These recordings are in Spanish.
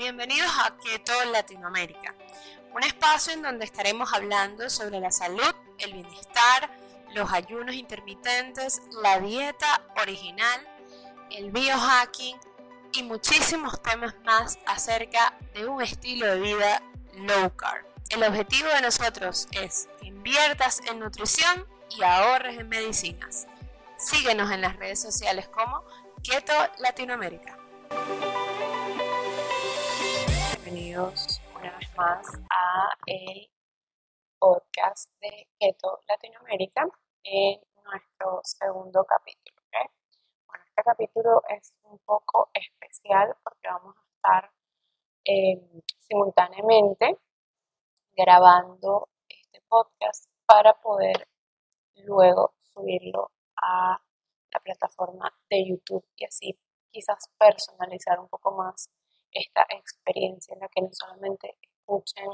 bienvenidos a Keto Latinoamérica, un espacio en donde estaremos hablando sobre la salud, el bienestar, los ayunos intermitentes, la dieta original, el biohacking y muchísimos temas más acerca de un estilo de vida low carb. El objetivo de nosotros es que inviertas en nutrición y ahorres en medicinas. Síguenos en las redes sociales como Keto Latinoamérica. Una vez más a el podcast de Keto Latinoamérica en nuestro segundo capítulo. Bueno, este capítulo es un poco especial porque vamos a estar eh, simultáneamente grabando este podcast para poder luego subirlo a la plataforma de YouTube y así quizás personalizar un poco más esta experiencia en la que no solamente escuchen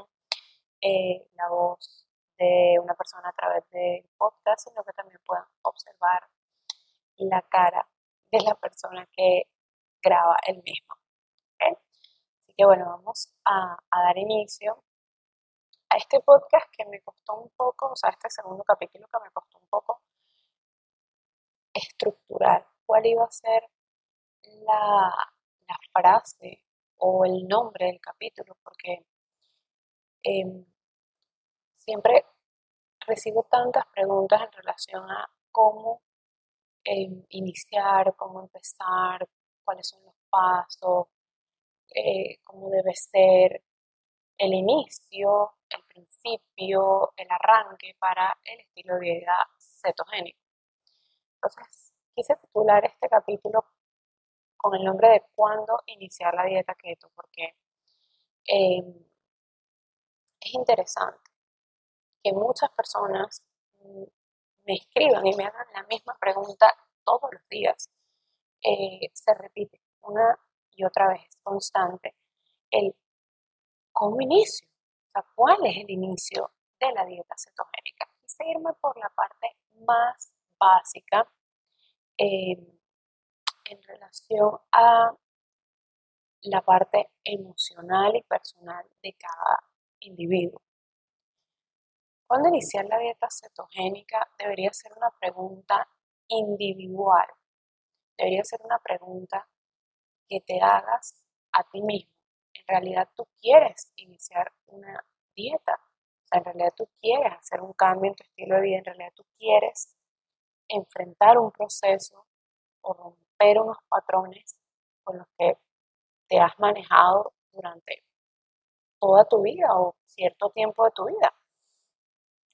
eh, la voz de una persona a través del podcast, sino que también puedan observar la cara de la persona que graba el mismo. Así que bueno, vamos a dar inicio a este podcast que me costó un poco, o sea, este segundo capítulo que me costó un poco estructurar cuál iba a ser la, frase o el nombre del capítulo, porque em, siempre recibo tantas preguntas en relación a cómo em, iniciar, cómo empezar, cuáles son los pasos, eh, cómo debe ser el inicio, el principio, el arranque para el estilo de vida cetogénico. Entonces, quise titular este capítulo con el nombre de cuándo iniciar la dieta keto, porque em, es interesante que muchas personas me escriban y me hagan la misma pregunta todos los días. Eh, se repite una y otra vez, constante, el cómo inicio, o sea, cuál es el inicio de la dieta cetogénica. Quise irme por la parte más básica em, en relación a la parte emocional y personal de cada individuo. ¿Cuándo iniciar la dieta cetogénica debería ser una pregunta individual? Debería ser una pregunta que te hagas a ti mismo. En realidad tú quieres iniciar una dieta. En realidad tú quieres hacer un cambio en tu estilo de vida. En realidad tú quieres enfrentar un proceso o romper unos patrones con los que te has manejado durante toda tu vida o cierto tiempo de tu vida.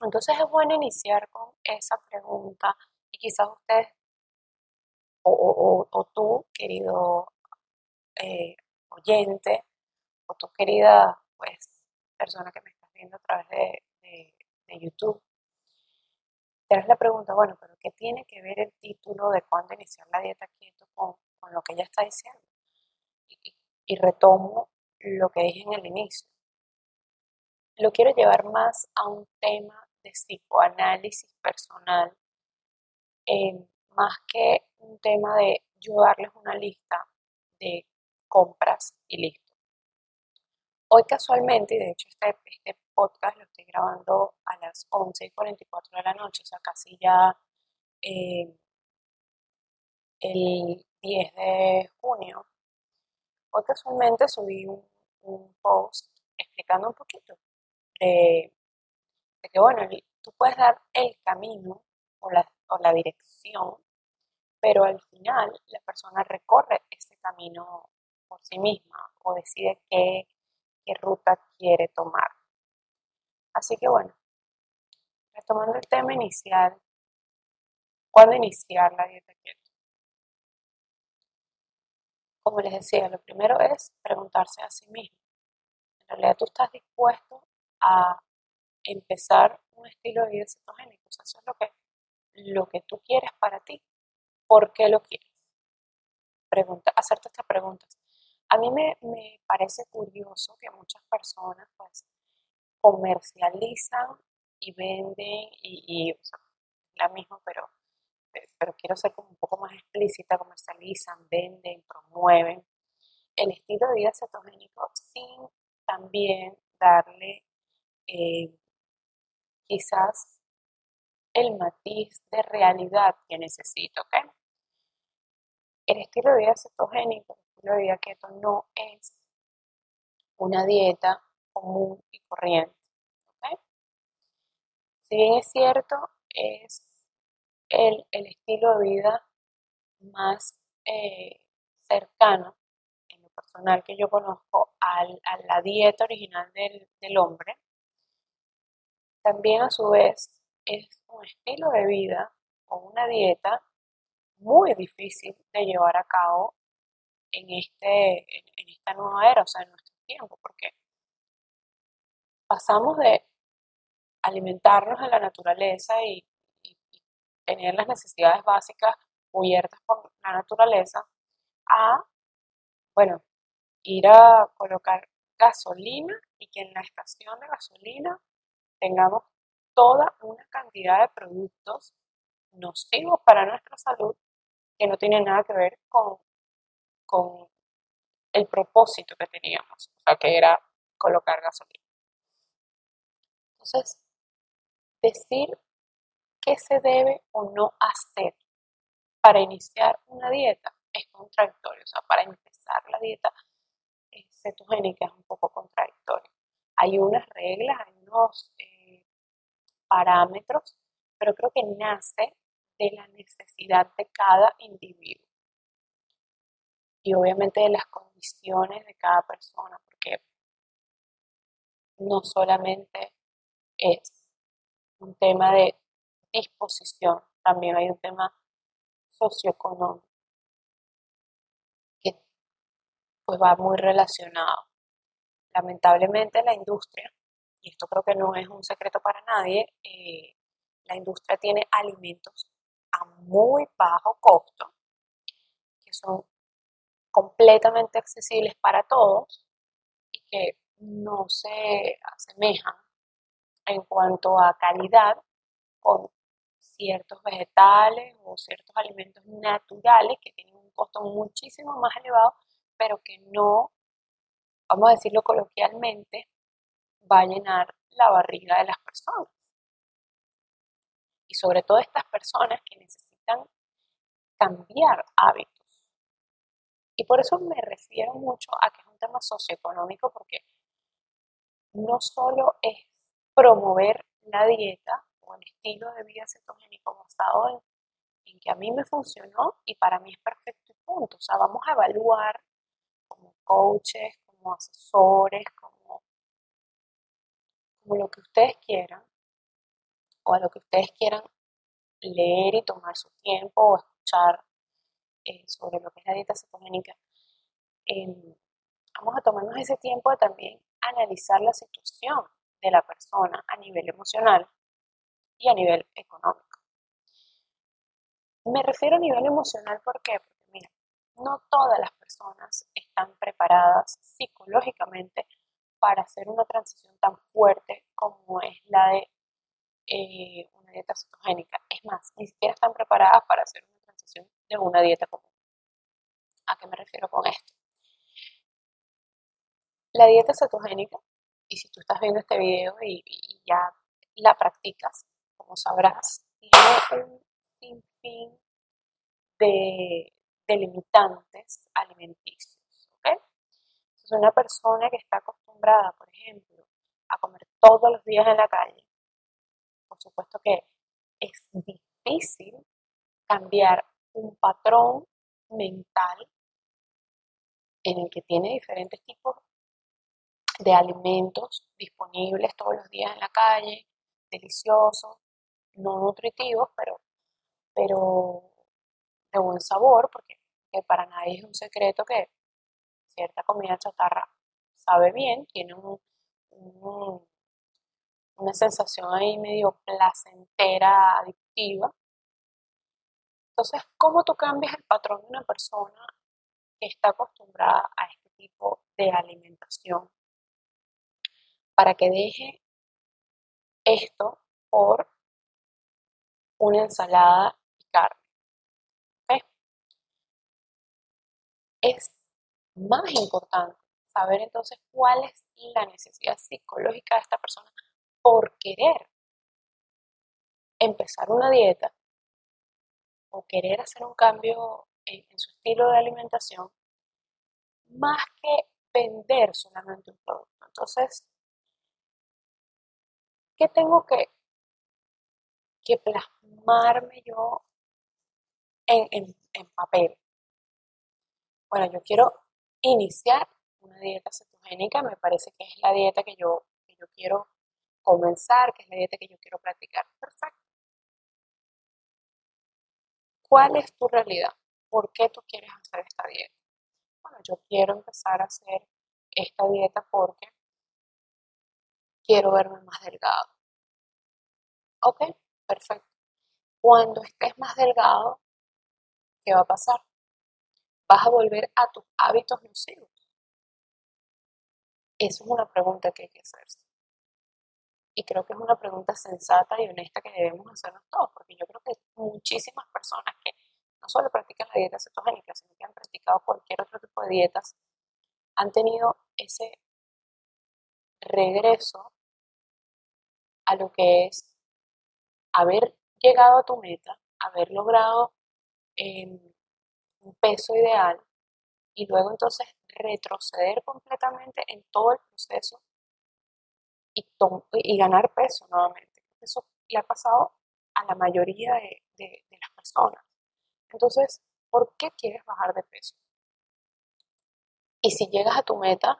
Entonces es bueno iniciar con esa pregunta y quizás ustedes o, tú, querido eh, oyente, o tu querida pues, persona que me estás viendo a través de, de YouTube, te la pregunta, bueno, pero ¿qué tiene que ver el título de cuándo iniciar la dieta keto con, con lo que ella está diciendo? Y, y, retomo lo que dije en el inicio. Lo quiero llevar más a un tema de psicoanálisis personal, eh, más que un tema de yo darles una lista de compras y listo. Hoy casualmente, y de hecho este, este podcast lo estoy grabando a las 11 y 44 de la noche, o sea, casi ya eh, el 10 de junio. Hoy casualmente subí un, post explicando un poquito de, que, bueno, tú puedes dar el camino o la, o la dirección, pero al final la persona recorre ese camino por sí misma o decide qué, qué ruta quiere tomar. Así que bueno, retomando el tema inicial, ¿cuándo iniciar la dieta keto? Como les decía, lo primero es preguntarse a sí mismo. En realidad tú estás dispuesto a empezar un estilo de vida cetogénico. O sea, eso es lo que, lo que tú quieres para ti. ¿Por qué lo quieres? Pregunta, hacerte estas preguntas. A mí me, me parece curioso que muchas personas pues comercializan y venden y, la misma, pero, pero quiero ser como un poco más explícita, comercializan, venden, promueven el estilo de vida cetogénico sin también darle eh, quizás el matiz de realidad que necesito, ¿ok? El estilo de vida cetogénico, el estilo de vida keto no es una dieta común y corriente. Si bien es cierto, es el, estilo de vida más eh, cercano en lo personal que yo conozco a la dieta original del hombre, también a su vez es un estilo de vida o una dieta muy difícil de llevar a cabo en, este, en, esta nueva era, o sea, en nuestro tiempo, porque pasamos de alimentarnos en la naturaleza y, tener las necesidades básicas cubiertas por la naturaleza a, bueno, ir a colocar gasolina y que en la estación de gasolina tengamos toda una cantidad de productos nocivos para nuestra salud que no tienen nada que ver con, con el propósito que teníamos, o sea, que era colocar gasolina. Entonces, decir qué se debe o no hacer para iniciar una dieta es contradictorio, o sea, para empezar la dieta cetogénica es un poco contradictorio. Hay unas reglas, hay unos... Eh, parámetros, pero creo que nace de la necesidad de cada individuo y obviamente de las condiciones de cada persona, porque no solamente es un tema de disposición, también hay un tema socioeconómico que pues va muy relacionado. Lamentablemente la industria y esto creo que no es un secreto para nadie, eh, la industria tiene alimentos a muy bajo costo, que son completamente accesibles para todos y que no se asemejan en cuanto a calidad con ciertos vegetales o ciertos alimentos naturales que tienen un costo muchísimo más elevado, pero que no, vamos a decirlo coloquialmente, va a llenar la barriga de las personas. Y sobre todo estas personas que necesitan cambiar hábitos. Y por eso me refiero mucho a que es un tema socioeconómico porque no solo es promover la dieta o el estilo de vida cetogénico basado en, en que a mí me funcionó y para mí es perfecto y punto. O sea, vamos a evaluar como coaches, como asesores, como lo que ustedes quieran o a lo que ustedes quieran leer y tomar su tiempo o escuchar eh, sobre lo que es la dieta cetogénica, em, vamos a tomarnos ese tiempo de también analizar la situación de la persona a nivel emocional y a nivel económico. Me refiero a nivel emocional porque, mira, no todas las personas están preparadas psicológicamente para hacer una transición tan fuerte como es la de eh, una dieta cetogénica. Es más, ni siquiera están preparadas para hacer una transición de una dieta común. ¿A qué me refiero con esto? La dieta cetogénica, y si tú estás viendo este video y, ya la practicas, como sabrás, tiene un sinfín de, de limitantes alimenticios. ¿okay? Es una persona que está por ejemplo, a comer todos los días en la calle, por supuesto que es difícil cambiar un patrón mental en el que tiene diferentes tipos de alimentos disponibles todos los días en la calle, deliciosos, no nutritivos, pero, pero de buen sabor, porque para nadie es un secreto que cierta comida chatarra sabe bien, tiene una sensación ahí medio placentera, adictiva. Entonces, ¿cómo tú cambias el patrón de una persona que está acostumbrada a este tipo de alimentación para que deje esto por una ensalada y carne? Es más importante, saber entonces cuál es la necesidad psicológica de esta persona por querer empezar una dieta o querer hacer un cambio en, su estilo de alimentación, más que vender solamente un producto. Entonces, ¿qué tengo que, que plasmarme yo en, papel? Bueno, yo quiero iniciar una dieta cetogénica, me parece que es la dieta que yo, que yo quiero comenzar, que es la dieta que yo quiero practicar. Perfecto. ¿Cuál es tu realidad? ¿Por qué tú quieres hacer esta dieta? Bueno, yo quiero empezar a hacer esta dieta porque quiero verme más delgado. Ok, perfecto. Cuando estés más delgado, ¿qué va a pasar? Vas a volver a tus hábitos nocivos. Esa es una pregunta que hay que hacerse. Y creo que es una pregunta sensata y honesta que debemos hacernos todos, porque yo creo que muchísimas personas que no solo practican la dieta cetogénica, sino que han practicado cualquier otro tipo de dietas, han tenido ese regreso a lo que es haber llegado a tu meta, haber logrado em, un peso ideal y luego entonces retroceder completamente en todo el proceso y, ganar peso nuevamente. Eso le ha pasado a la mayoría de, de las personas. Entonces, ¿por qué quieres bajar de peso? Y si llegas a tu meta,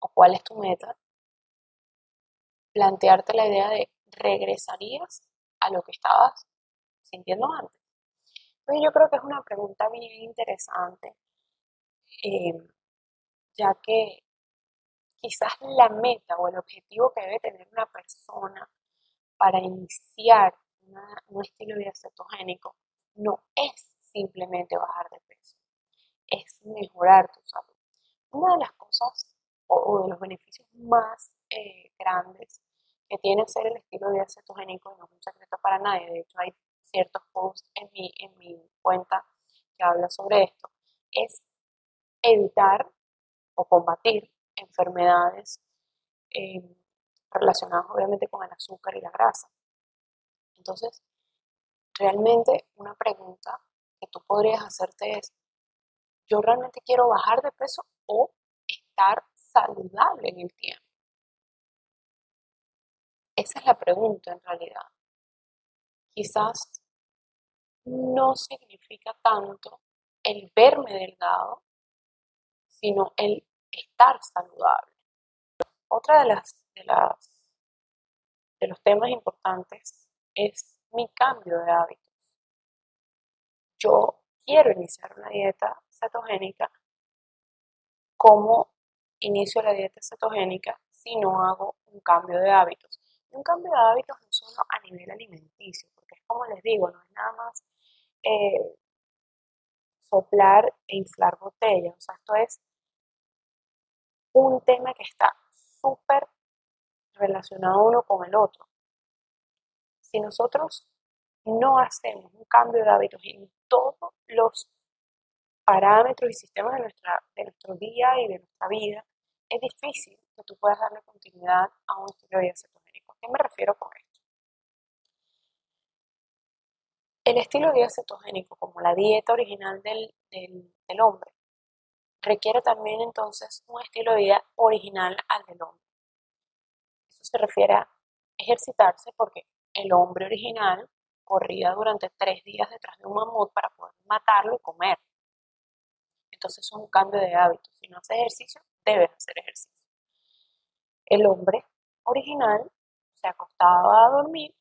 o cuál es tu meta, plantearte la idea de regresarías a lo que estabas sintiendo antes. Entonces yo creo que es una pregunta bien interesante, eh, ya que quizás la meta o el objetivo que debe tener una persona para iniciar un estilo de vida cetogénico no es simplemente bajar de peso, es mejorar tu salud. Una de las cosas o, de los beneficios más eh, grandes que tiene ser el estilo de vida cetogénico, no es un secreto para nadie, de hecho hay ciertos posts en mi, en mi cuenta que hablan sobre esto, es evitar o combatir enfermedades eh, relacionadas obviamente con el azúcar y la grasa. Entonces, realmente una pregunta que tú podrías hacerte es, ¿yo realmente quiero bajar de peso o estar saludable en el tiempo? Esa es la pregunta en realidad. Quizás no significa tanto el verme delgado, sino el estar saludable. Otra de las, de las de los temas importantes es mi cambio de hábitos. Yo quiero iniciar una dieta cetogénica. ¿Cómo inicio la dieta cetogénica si no hago un cambio de hábitos? Un cambio de hábitos no solo a nivel alimenticio, porque es como les digo, no es nada más eh, soplar e inflar botellas. O sea, esto es un tema que está súper relacionado uno con el otro. Si nosotros no hacemos un cambio de hábitos en todos los parámetros y sistemas de, nuestra, de nuestro día y de nuestra vida, es difícil que tú puedas darle continuidad a un estilo de vida cetogénico. ¿A qué me refiero con esto? El estilo de vida cetogénico, como la dieta original del, del hombre, requiere también entonces un estilo de vida original al del hombre. Eso se refiere a ejercitarse porque el hombre original corría durante tres días detrás de un mamut para poder matarlo y comer. Entonces es un cambio de hábito. Si no haces ejercicio, debes hacer ejercicio. El hombre original se acostaba a dormir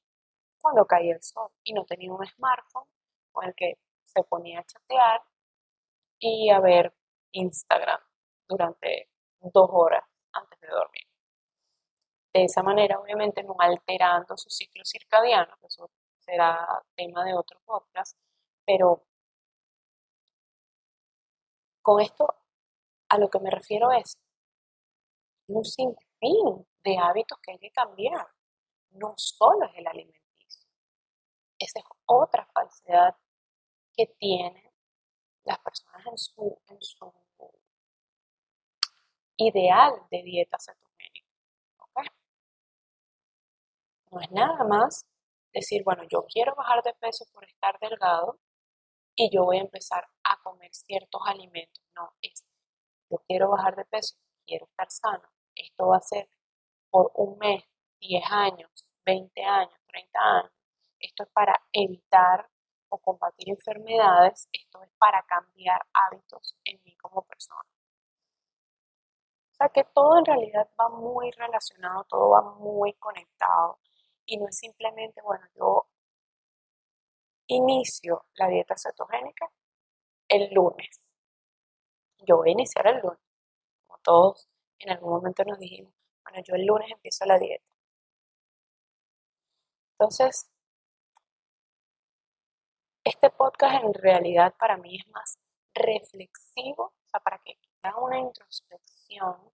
cuando caía el sol y no tenía un smartphone con el que se ponía a chatear y a ver Instagram durante dos horas antes de dormir. De esa manera, obviamente, no alterando su ciclo circadiano, eso será tema de otro podcast, pero con esto a lo que me refiero es un sinfín de hábitos que hay que cambiar, no solo es el alimenticio. Esa es otra falsedad que tienen las personas en su, ideal de dieta cetogénica. No es nada más decir, bueno, yo quiero bajar de peso por estar delgado y yo voy a empezar a comer ciertos alimentos. No, es, yo quiero bajar de peso, quiero estar sano. Esto va a ser por un mes, 10 años, 20 años, 30 años. Esto es para evitar o combatir enfermedades. Esto es para cambiar hábitos en mí como persona. O sea que todo en realidad va muy relacionado, todo va muy conectado y no es simplemente, bueno, yo inicio la dieta cetogénica el lunes. Yo voy a iniciar el lunes, como todos en algún momento nos dijimos, bueno, yo el lunes empiezo la dieta. Entonces, este podcast en realidad para mí es más reflexivo, o sea, para que hagan una introspección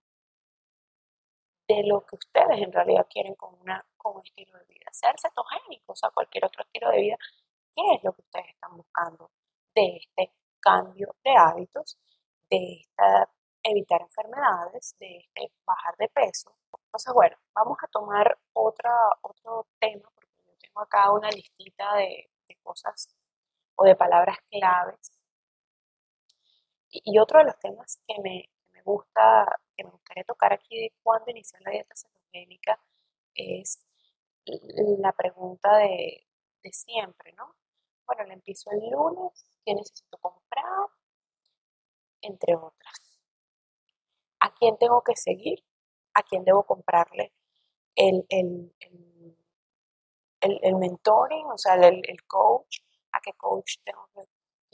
de lo que ustedes en realidad quieren con, una, con un estilo de vida, ser cetogénico, o sea, cualquier otro estilo de vida, ¿qué es lo que ustedes están buscando de este cambio de hábitos, de esta, evitar enfermedades, de este bajar de peso? Entonces, bueno, vamos a tomar otra, otro tema, tengo acá una listita de, cosas o de palabras claves. Y, otro de los temas que me, gusta que me gustaría tocar aquí de cuándo iniciar la dieta cetogénica es la pregunta de, siempre, ¿no? Bueno, la empiezo el lunes, ¿qué necesito comprar? Entre otras. ¿A quién tengo que seguir? ¿A quién debo comprarle el, el, mentoring, o sea, el, coach? ¿A qué coach tengo que,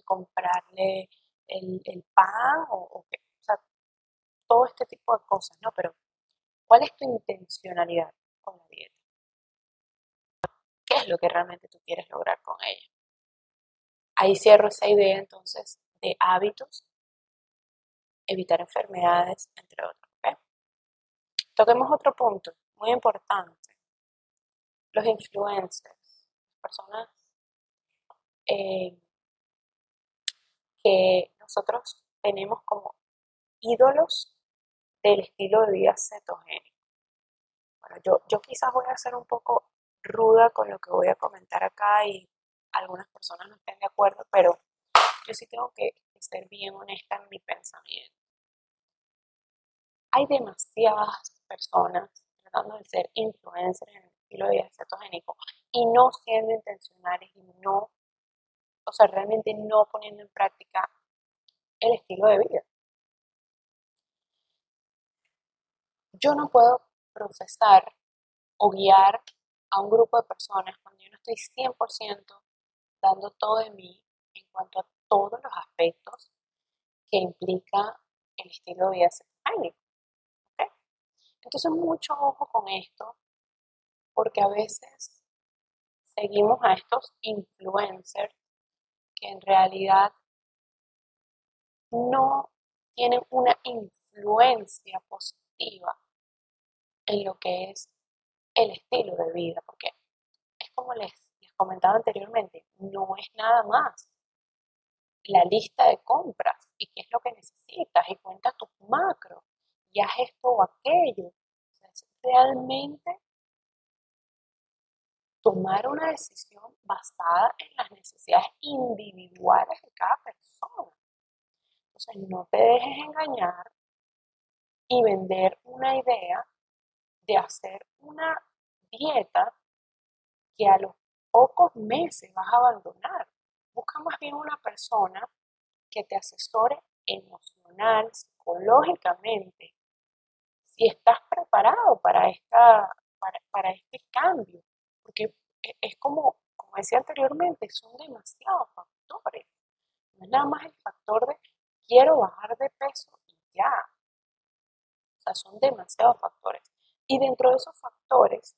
comprarle el, pan o, o qué? todo este tipo de cosas, ¿no? Pero, ¿cuál es tu intencionalidad con la dieta? ¿Qué es lo que realmente tú quieres lograr con ella? Ahí cierro esa idea entonces de hábitos, evitar enfermedades, entre otros. Toquemos otro punto muy importante. Los influencers, personas eh, que nosotros tenemos como ídolos del estilo de vida cetogénico. Bueno, yo, yo quizás voy a ser un poco ruda con lo que voy a comentar acá y algunas personas no estén de acuerdo, pero yo sí tengo que ser bien honesta en mi pensamiento. Hay demasiadas personas tratando de ser influencers en estilo de vida cetogénico y no siendo intencionales y no, o sea, realmente no poniendo en práctica el estilo de vida. yo no puedo profesar o guiar a un grupo de personas cuando yo no estoy 100% dando todo de mí en cuanto a todos los aspectos que implica el estilo de vida cetogénico. Entonces, mucho ojo con esto, porque a veces seguimos a estos influencers que en realidad no tienen una influencia positiva en lo que es el estilo de vida, porque es como les, les comentaba anteriormente, no es nada más la lista de compras y qué es lo que necesitas y cuenta tus macros y haz esto o aquello. realmente tomar una decisión basada en las necesidades individuales de cada persona. Entonces, no te dejes engañar y vender una idea de hacer una dieta que a los pocos meses vas a abandonar. Busca más bien una persona que te asesore emocional, psicológicamente, si estás preparado para, esta, para, este cambio. Porque e, es como, como decía anteriormente, son demasiados factores. No es nada más el factor de quiero bajar de peso y ya. O sea, son demasiados factores. Y dentro de esos factores,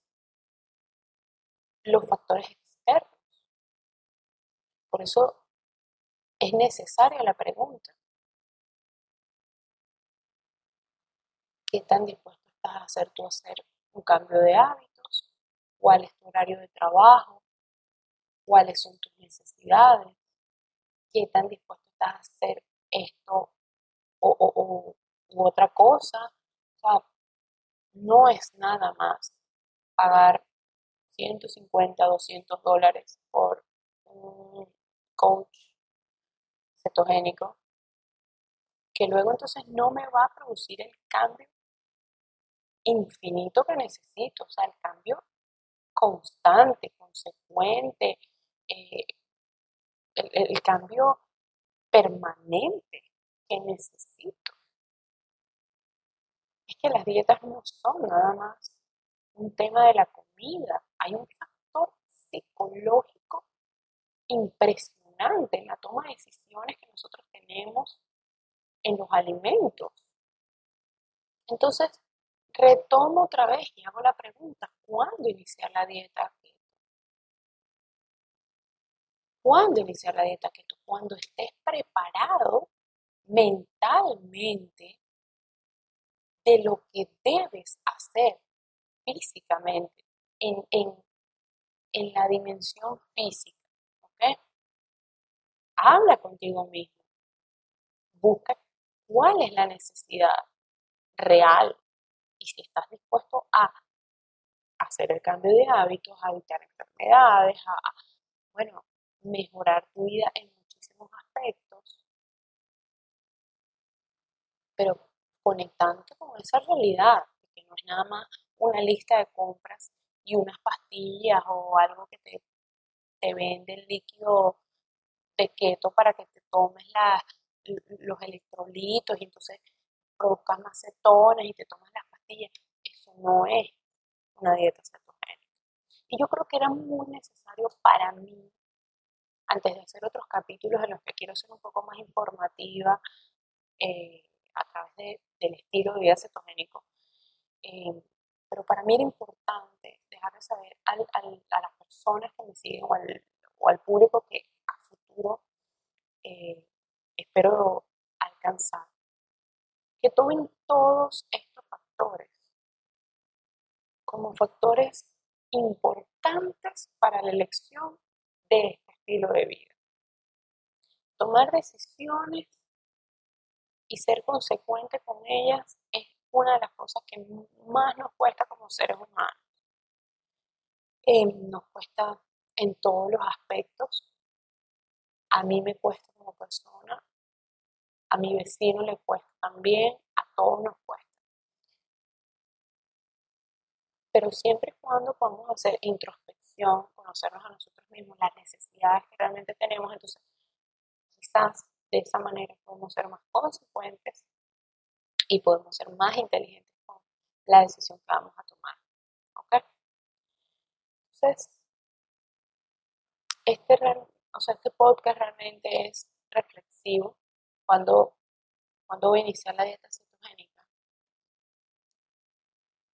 los factores externos. Por eso es necesaria la pregunta. ¿Qué tan dispuesto estás a hacer tú hacer un cambio de hábitos? ¿Cuál es tu horario de trabajo? ¿Cuáles son tus necesidades? ¿Qué tan dispuesto estás a hacer esto o, u otra cosa? sea, no es nada más pagar 150, 200 dólares por un coach cetogénico que luego entonces no me va a producir el cambio infinito que necesito, o sea, el cambio constante, consecuente, eh, el, cambio permanente que necesito. Es que las dietas no son nada más un tema de la comida, hay un factor psicológico impresionante en la toma de decisiones que nosotros tenemos en los alimentos. Entonces, retomo otra vez y hago la pregunta, ¿cuándo iniciar la dieta keto? ¿Cuándo iniciar la dieta keto? Cuando estés preparado mentalmente de lo que debes hacer físicamente, en, en la dimensión física. ¿ok? Habla contigo mismo. Busca cuál es la necesidad real y si estás dispuesto a hacer el cambio de hábitos, a evitar enfermedades, a, bueno, mejorar tu vida en muchísimos aspectos, pero conectándote con esa realidad, que no es nada más una lista de compras y unas pastillas o algo que te, te vende el líquido de keto para que te tomes los electrolitos y entonces produzcas más cetonas y te tomas las pastillas. Eso no es una dieta cetogénica. Y yo creo que era muy necesario para mí, antes de hacer otros capítulos en los que quiero ser un poco más informativa eh, a través del estilo de vida cetogénico, eh, pero para mí era importante dejar de saber a las personas que me siguen o al, o al público que a futuro eh, espero alcanzar, que tomen todos estos factores como factores importantes para la elección de este estilo de vida. Tomar decisiones y ser consecuente con ellas es una de las cosas que más nos cuesta como seres humanos. Eh, nos cuesta en todos los aspectos. A mí me cuesta como persona, a mi vecino le cuesta también, a todos nos cuesta. Pero siempre y cuando podamos hacer introspección, conocernos a nosotros mismos, las necesidades que realmente tenemos, entonces quizás de esa manera podemos ser más consecuentes y podemos ser más inteligentes con la decisión que vamos a tomar. ¿Ok? Entonces, este, o sea, este podcast realmente es reflexivo cuando, cuando voy a iniciar la dieta cetogénica.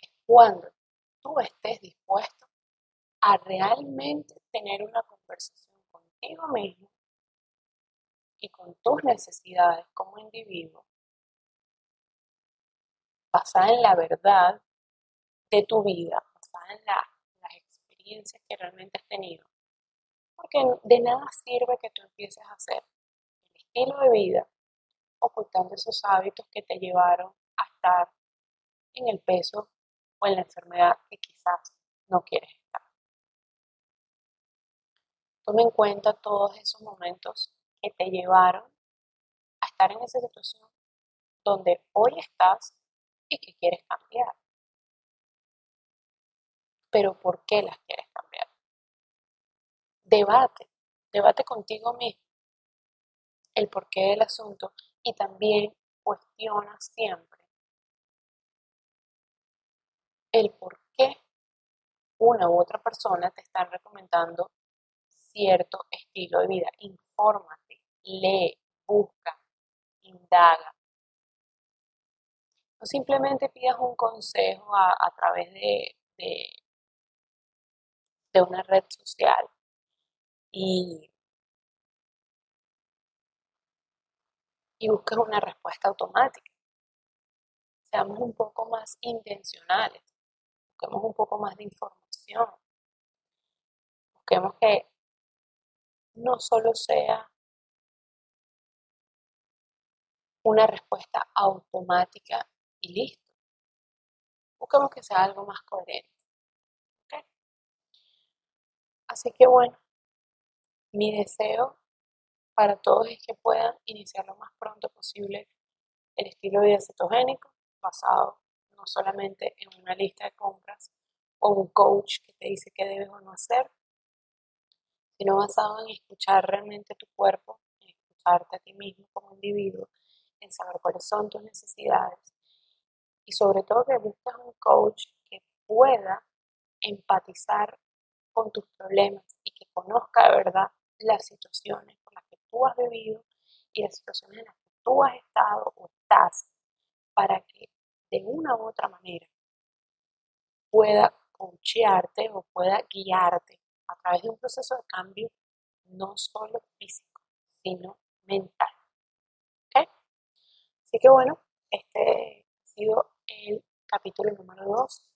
Es cuando estés dispuesto a realmente tener una conversación contigo mismo y con tus necesidades como individuo basada en la verdad de tu vida, basada en las experiencias que realmente has tenido. Porque de nada sirve que tú empieces a hacer el estilo de vida ocultando esos hábitos que te llevaron a estar en el peso o en la enfermedad que quizás no quieres estar. Toma en cuenta todos esos momentos que te llevaron a estar en esa situación donde hoy estás y que quieres cambiar. Pero ¿por qué las quieres cambiar? Debate, debate contigo mismo el porqué del asunto y también cuestiona siempre el por qué una u otra persona te está recomendando cierto estilo de vida. Infórmate, lee, busca, indaga, no simplemente pidas un consejo a, través de, de, una red social y, y busques una respuesta automática. Seamos un poco más intencionales, busquemos un poco más de información, busquemos que no solo sea una respuesta automática y listo. busquemos que sea algo más coherente. Así que bueno, mi deseo para todos es que puedan iniciar lo más pronto posible el estilo de vida cetogénico basado no solamente en una lista de compras o un coach que te dice qué debes o no hacer, sino basado en escuchar realmente tu cuerpo, en escucharte a ti mismo como individuo, en saber cuáles son tus necesidades. Y sobre todo que busques un coach que pueda empatizar con tus problemas y que conozca de verdad las situaciones por las que tú has vivido y las situaciones en las que tú has estado o estás para que de una u otra manera pueda coachearte o pueda guiarte a través de un proceso de cambio no solo físico, sino mental. Así que bueno, este ha sido el capítulo número 2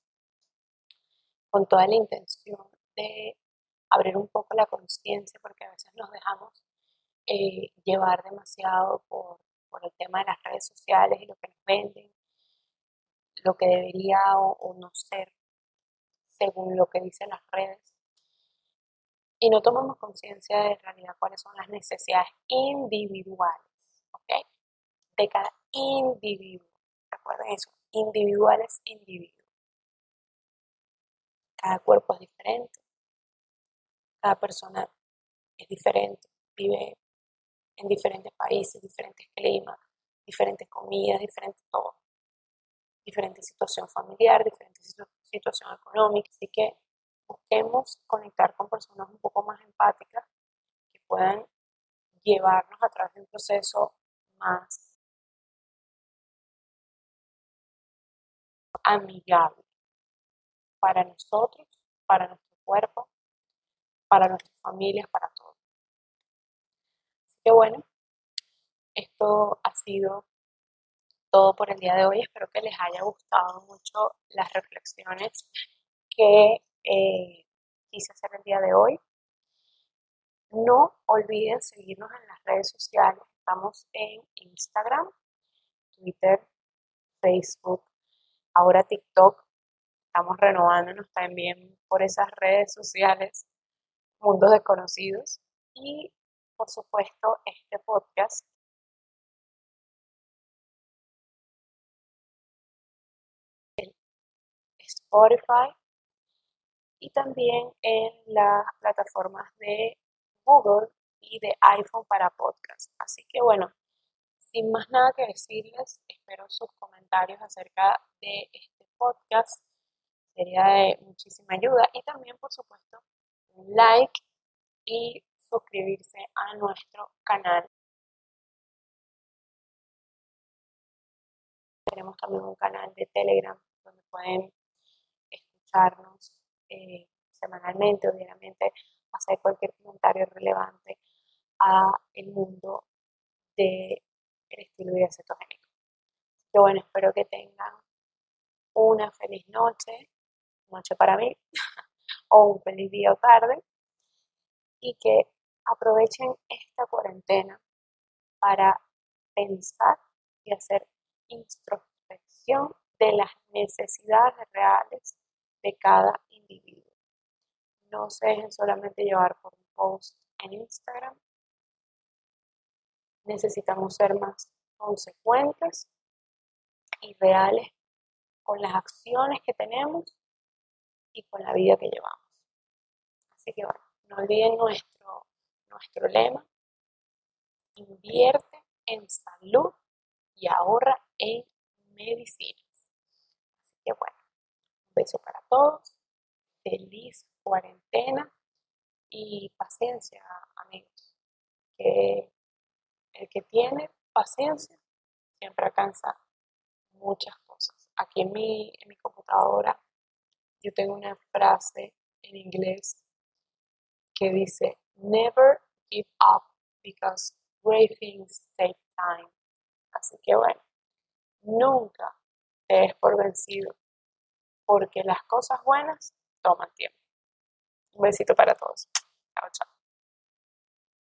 con toda la intención de abrir un poco la conciencia porque a veces nos dejamos eh, llevar demasiado por, por, el tema de las redes sociales y lo que nos venden, lo que debería o, no ser según lo que dicen las redes. Y no tomamos conciencia de en realidad cuáles son las necesidades individuales, ¿ok? De cada individuo. Recuerden eso, individuales, individuos. Cada cuerpo es diferente, cada persona es diferente, vive en diferentes países, diferentes climas, diferentes comidas, diferentes todo diferente situación familiar, diferente situación económica. Así que busquemos conectar con personas un poco más empáticas que puedan llevarnos a través de un proceso más amigable para nosotros, para nuestro cuerpo, para nuestras familias, para todos. Así que bueno, esto ha sido todo por el día de hoy. Espero que les haya gustado mucho las reflexiones que eh, quise hacer el día de hoy. No olviden seguirnos en las redes sociales. Estamos en Instagram, Twitter, Facebook, ahora TikTok. Estamos renovándonos también por esas redes sociales, mundos desconocidos. Y por supuesto, este podcast Spotify y también en las plataformas de Google y de iPhone para podcast. Así que bueno, sin más nada que decirles, espero sus comentarios acerca de este podcast. Sería de muchísima ayuda y también, por supuesto, un like y suscribirse a nuestro canal. Tenemos también un canal de Telegram donde pueden eh, semanalmente o diariamente, hacer cualquier comentario relevante a el mundo del estilo de vida cetogénico. que bueno, espero que tengan una feliz noche, noche para mí, o un feliz día o tarde, y que aprovechen esta cuarentena para pensar y hacer introspección de las necesidades reales de cada individuo. No se dejen solamente llevar por un post en Instagram. Necesitamos ser más consecuentes y reales con las acciones que tenemos y con la vida que llevamos. Así que bueno, no olviden nuestro, nuestro lema. Invierte en salud y ahorra en medicinas. Así que bueno beso para todos, feliz cuarentena y paciencia, amigos. Que el que tiene paciencia siempre alcanza muchas cosas. Aquí en mi, en mi computadora yo tengo una frase en inglés que dice, never give up because great things take time. Así que bueno, nunca te des por vencido porque las cosas buenas toman tiempo. Un besito para todos. Chao, chao.